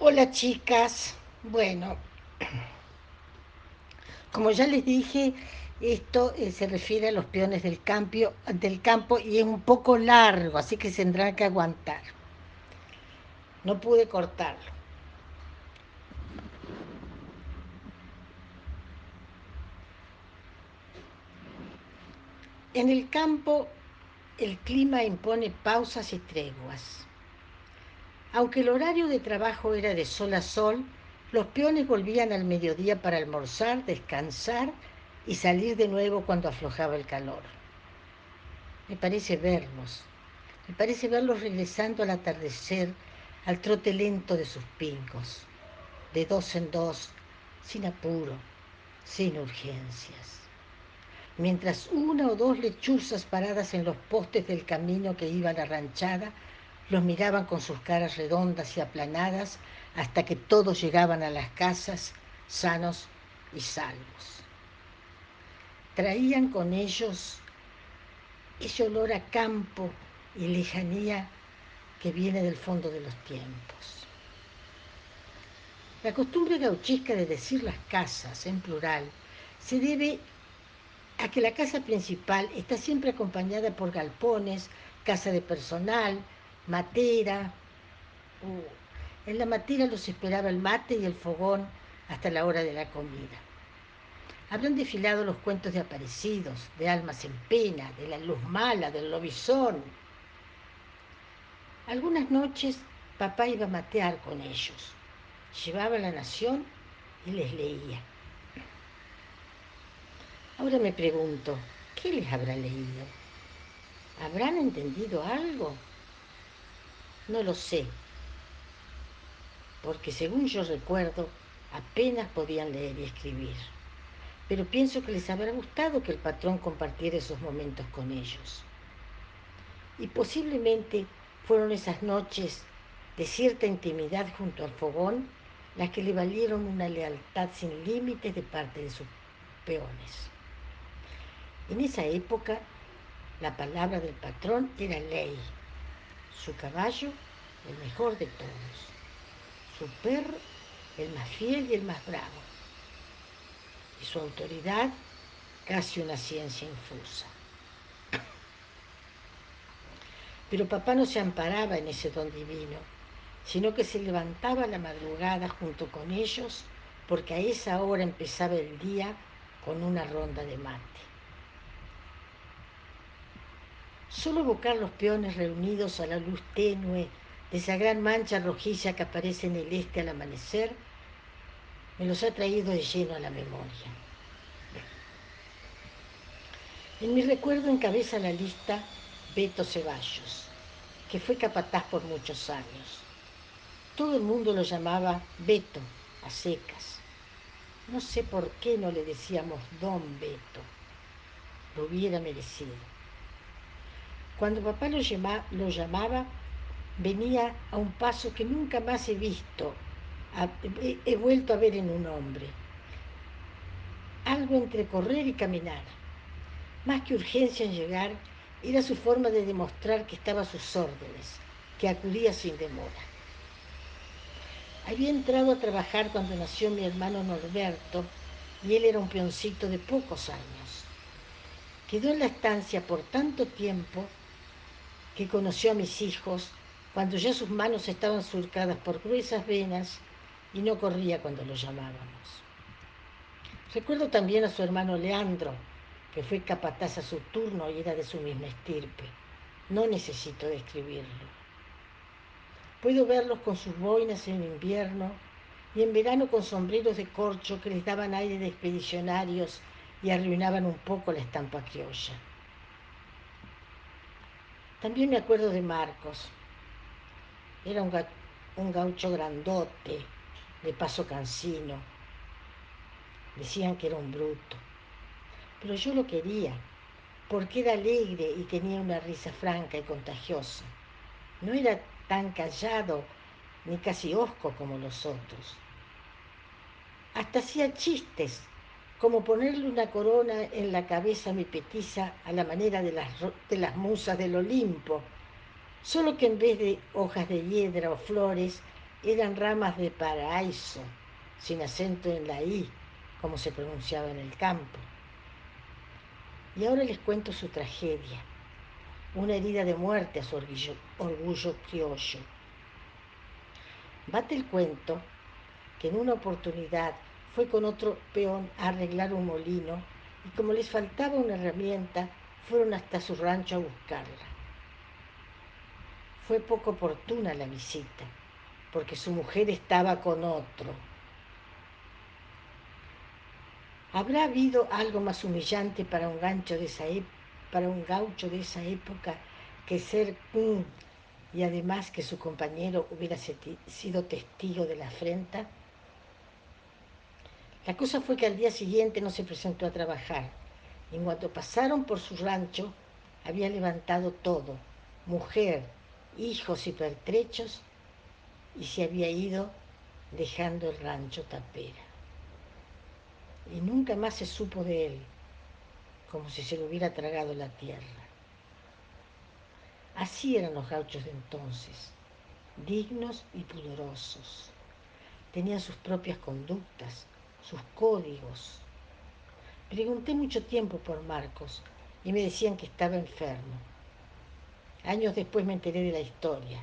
Hola chicas, bueno, como ya les dije, esto eh, se refiere a los peones del, campio, del campo y es un poco largo, así que tendrán que aguantar. No pude cortarlo. En el campo el clima impone pausas y treguas. Aunque el horario de trabajo era de sol a sol, los peones volvían al mediodía para almorzar, descansar y salir de nuevo cuando aflojaba el calor. Me parece verlos, me parece verlos regresando al atardecer, al trote lento de sus pincos, de dos en dos, sin apuro, sin urgencias. Mientras una o dos lechuzas paradas en los postes del camino que iba a ranchada los miraban con sus caras redondas y aplanadas hasta que todos llegaban a las casas sanos y salvos. Traían con ellos ese olor a campo y lejanía que viene del fondo de los tiempos. La costumbre gauchisca de decir las casas en plural se debe a que la casa principal está siempre acompañada por galpones, casa de personal, matera. En la matera los esperaba el mate y el fogón hasta la hora de la comida. Habrán desfilado los cuentos de aparecidos, de almas en pena, de la luz mala, del lobizón. Algunas noches papá iba a matear con ellos. Llevaba la nación y les leía. Ahora me pregunto, ¿qué les habrá leído? ¿Habrán entendido algo? No lo sé, porque según yo recuerdo, apenas podían leer y escribir. Pero pienso que les habrá gustado que el patrón compartiera esos momentos con ellos. Y posiblemente fueron esas noches de cierta intimidad junto al fogón las que le valieron una lealtad sin límites de parte de sus peones. En esa época, la palabra del patrón era ley su caballo el mejor de todos, su perro el más fiel y el más bravo, y su autoridad casi una ciencia infusa. Pero papá no se amparaba en ese don divino, sino que se levantaba a la madrugada junto con ellos, porque a esa hora empezaba el día con una ronda de mate. Solo evocar los peones reunidos a la luz tenue de esa gran mancha rojiza que aparece en el este al amanecer, me los ha traído de lleno a la memoria. En mi recuerdo encabeza la lista Beto Ceballos, que fue capataz por muchos años. Todo el mundo lo llamaba Beto, a secas. No sé por qué no le decíamos Don Beto. Lo hubiera merecido. Cuando papá lo, llamaba, venía a un paso que nunca más he visto, he vuelto a ver en un hombre. Algo entre correr y caminar. Más que urgencia en llegar, era su forma de demostrar que estaba a sus órdenes, que acudía sin demora. Había entrado a trabajar cuando nació mi hermano Norberto y él era un peoncito de pocos años. Quedó en la estancia por tanto tiempo que conoció a mis hijos cuando ya sus manos estaban surcadas por gruesas venas y no corría cuando lo llamábamos. Recuerdo también a su hermano Leandro, que fue capataz a su turno y era de su misma estirpe. No necesito describirlo. Puedo verlos con sus boinas en invierno y en verano con sombreros de corcho que les daban aire de expedicionarios y arruinaban un poco la estampa criolla. También me acuerdo de Marcos. Era un, gaucho grandote, de paso cansino. Decían que era un bruto. Pero yo lo quería, porque era alegre y tenía una risa franca y contagiosa. No era tan callado ni casi hosco como los otros. Hasta hacía chistes como ponerle una corona en la cabeza mi petiza a la manera de las, de las musas del Olimpo, solo que en vez de hojas de hiedra o flores eran ramas de paraíso, sin acento en la I, como se pronunciaba en el campo. Y ahora les cuento su tragedia, una herida de muerte a su orgullo, orgullo criollo. Bate el cuento que en una oportunidad fue con otro peón a arreglar un molino y como les faltaba una herramienta, fueron hasta su rancho a buscarla. Fue poco oportuna la visita, porque su mujer estaba con otro. ¿Habrá habido algo más humillante para un, gancho de esa para un gaucho de esa época que ser un y además que su compañero hubiera sido testigo de la afrenta? La cosa fue que al día siguiente no se presentó a trabajar y cuando pasaron por su rancho había levantado todo, mujer, hijos y pertrechos, y se había ido dejando el rancho tapera. Y nunca más se supo de él, como si se lo hubiera tragado la tierra. Así eran los gauchos de entonces, dignos y pudorosos. Tenían sus propias conductas, sus códigos. Pregunté mucho tiempo por Marcos y me decían que estaba enfermo. Años después me enteré de la historia.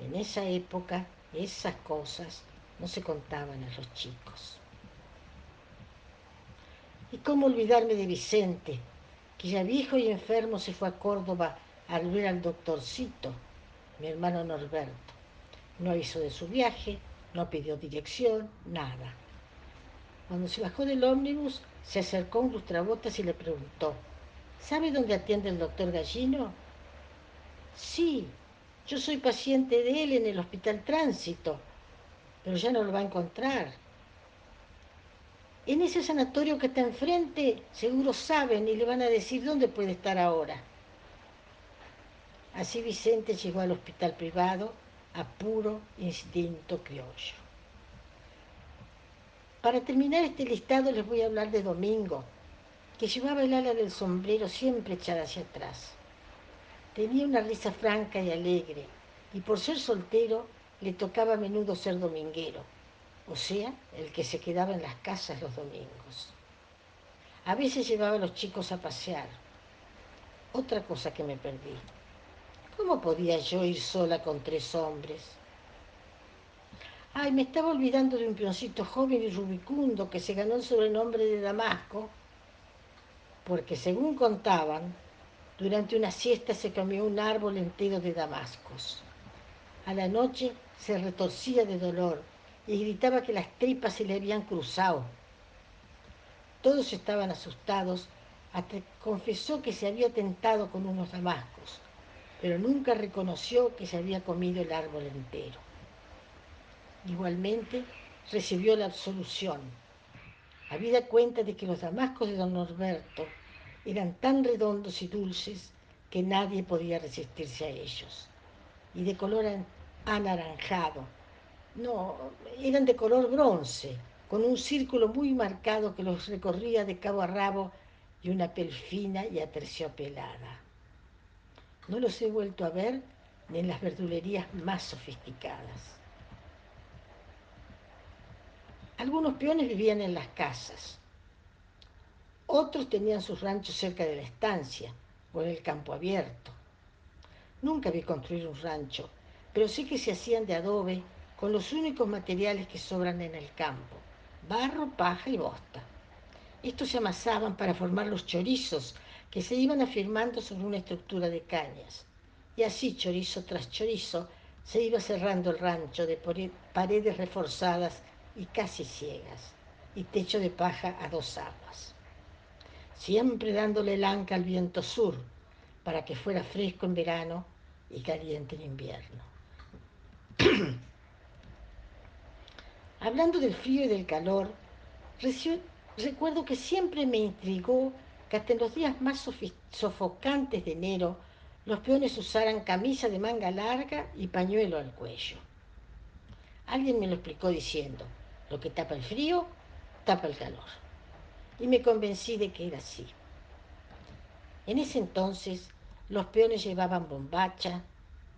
En esa época esas cosas no se contaban a los chicos. ¿Y cómo olvidarme de Vicente, que ya viejo y enfermo se fue a Córdoba a ver al doctorcito, mi hermano Norberto? No avisó de su viaje, no pidió dirección, nada. Cuando se bajó del ómnibus, se acercó un lustrabotas y le preguntó, ¿sabe dónde atiende el doctor Gallino? Sí, yo soy paciente de él en el hospital Tránsito, pero ya no lo va a encontrar. En ese sanatorio que está enfrente, seguro saben y le van a decir dónde puede estar ahora. Así Vicente llegó al hospital privado a puro instinto criollo. Para terminar este listado les voy a hablar de Domingo, que llevaba el ala del sombrero siempre echada hacia atrás. Tenía una risa franca y alegre, y por ser soltero le tocaba a menudo ser dominguero, o sea, el que se quedaba en las casas los domingos. A veces llevaba a los chicos a pasear. Otra cosa que me perdí. ¿Cómo podía yo ir sola con tres hombres? Ay, me estaba olvidando de un peoncito joven y rubicundo que se ganó el sobrenombre de Damasco, porque según contaban, durante una siesta se comió un árbol entero de damascos. A la noche se retorcía de dolor y gritaba que las tripas se le habían cruzado. Todos estaban asustados hasta confesó que se había tentado con unos damascos, pero nunca reconoció que se había comido el árbol entero. Igualmente recibió la absolución. Habida cuenta de que los damascos de don Norberto eran tan redondos y dulces que nadie podía resistirse a ellos. Y de color anaranjado. No, eran de color bronce, con un círculo muy marcado que los recorría de cabo a rabo y una piel fina y aterciopelada. No los he vuelto a ver ni en las verdulerías más sofisticadas. Algunos peones vivían en las casas, otros tenían sus ranchos cerca de la estancia o en el campo abierto. Nunca vi construir un rancho, pero sí que se hacían de adobe con los únicos materiales que sobran en el campo, barro, paja y bosta. Estos se amasaban para formar los chorizos que se iban afirmando sobre una estructura de cañas. Y así, chorizo tras chorizo, se iba cerrando el rancho de paredes reforzadas y casi ciegas, y techo de paja a dos aguas. Siempre dándole el anca al viento sur, para que fuera fresco en verano y caliente en invierno. Hablando del frío y del calor, recuerdo que siempre me intrigó que hasta en los días más sofocantes de enero los peones usaran camisa de manga larga y pañuelo al cuello. Alguien me lo explicó diciendo, lo que tapa el frío, tapa el calor. Y me convencí de que era así. En ese entonces, los peones llevaban bombacha,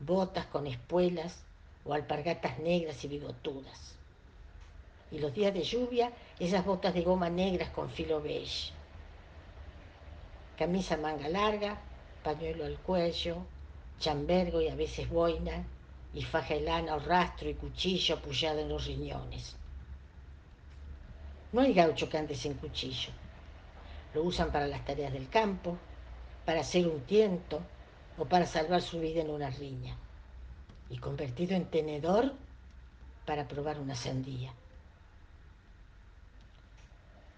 botas con espuelas, o alpargatas negras y bigotudas. Y los días de lluvia, esas botas de goma negras con filo beige. Camisa manga larga, pañuelo al cuello, chambergo y a veces boina, y faja de lana o rastro y cuchillo apoyado en los riñones. No hay gaucho que ande sin cuchillo. Lo usan para las tareas del campo, para hacer un tiento o para salvar su vida en una riña. Y convertido en tenedor para probar una sandía.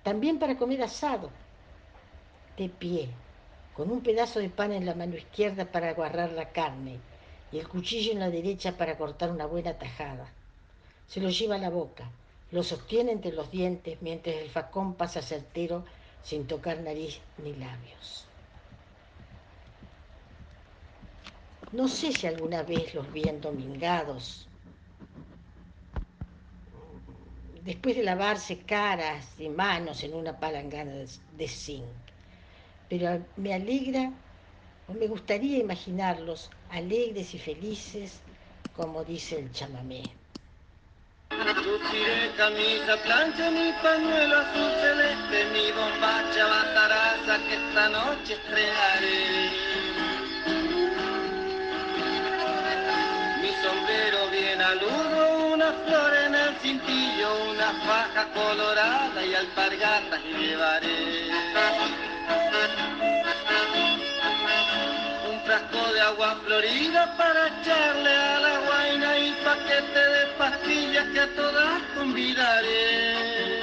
También para comer asado, de pie, con un pedazo de pan en la mano izquierda para agarrar la carne y el cuchillo en la derecha para cortar una buena tajada. Se lo lleva a la boca, lo sostiene entre los dientes mientras el facón pasa certero sin tocar nariz ni labios. No sé si alguna vez los vi endomingados, después de lavarse caras y manos en una palangana de zinc, pero me alegra o me gustaría imaginarlos alegres y felices, como dice el chamamé. Luciré camisa, plancha, mi pañuelo azul celeste, mi bombacha bataraza que esta noche estrenaré. Mi sombrero bien aludo, una flor en el cintillo, una faja colorada y alpargatas llevaré. Un frasco de agua florida para echarle a la guaina y paquete de pastillas convidaré.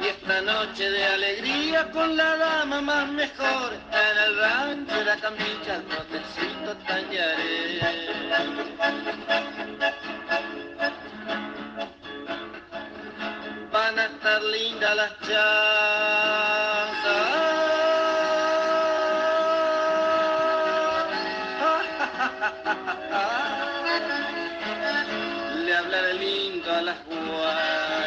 Y esta noche de alegría con la dama más mejor, en el rancho de la camilla el trotecito tallaré. Van a estar lindas las chanzas. له